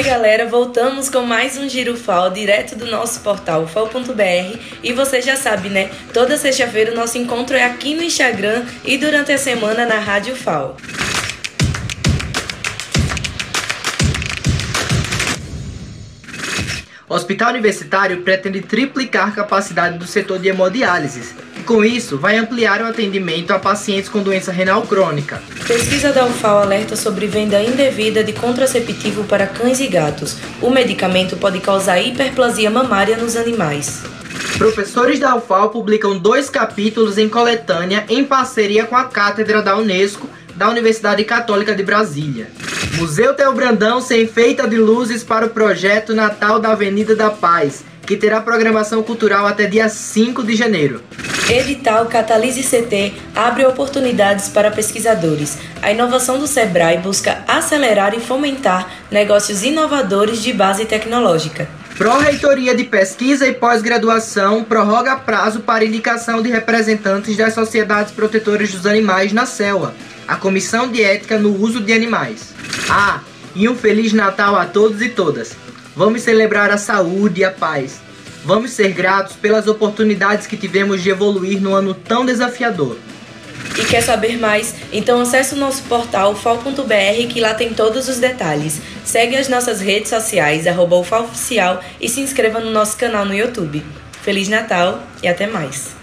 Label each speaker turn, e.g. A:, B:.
A: Oi, galera, voltamos com mais um Giro FAO direto do nosso portal fal.br. E você já sabe, né? Toda sexta-feira o nosso encontro é aqui no Instagram e durante a semana na Rádio FAO.
B: O Hospital Universitário pretende triplicar a capacidade do setor de hemodiálise e, com isso, vai ampliar o atendimento a pacientes com doença renal crônica.
A: Pesquisa da UFAO alerta sobre venda indevida de contraceptivo para cães e gatos. O medicamento pode causar hiperplasia mamária nos animais.
B: Professores da UFAO publicam dois capítulos em coletânea em parceria com a Cátedra da Unesco da Universidade Católica de Brasília. Museu Teo Brandão se enfeita de luzes para o projeto Natal da Avenida da Paz, que terá programação cultural até dia 5 de janeiro.
A: Edital Catalise CT abre oportunidades para pesquisadores. A inovação do Sebrae busca acelerar e fomentar negócios inovadores de base tecnológica.
B: Pró-Reitoria de Pesquisa e Pós-Graduação prorroga prazo para indicação de representantes das sociedades protetoras dos animais na CELA, a Comissão de Ética no Uso de Animais. Ah, e um Feliz Natal a todos e todas. Vamos celebrar a saúde e a paz. Vamos ser gratos pelas oportunidades que tivemos de evoluir no ano tão desafiador.
A: E quer saber mais? Então acesse o nosso portal fal.br que lá tem todos os detalhes. Segue as nossas redes sociais, arroba e se inscreva no nosso canal no YouTube. Feliz Natal e até mais!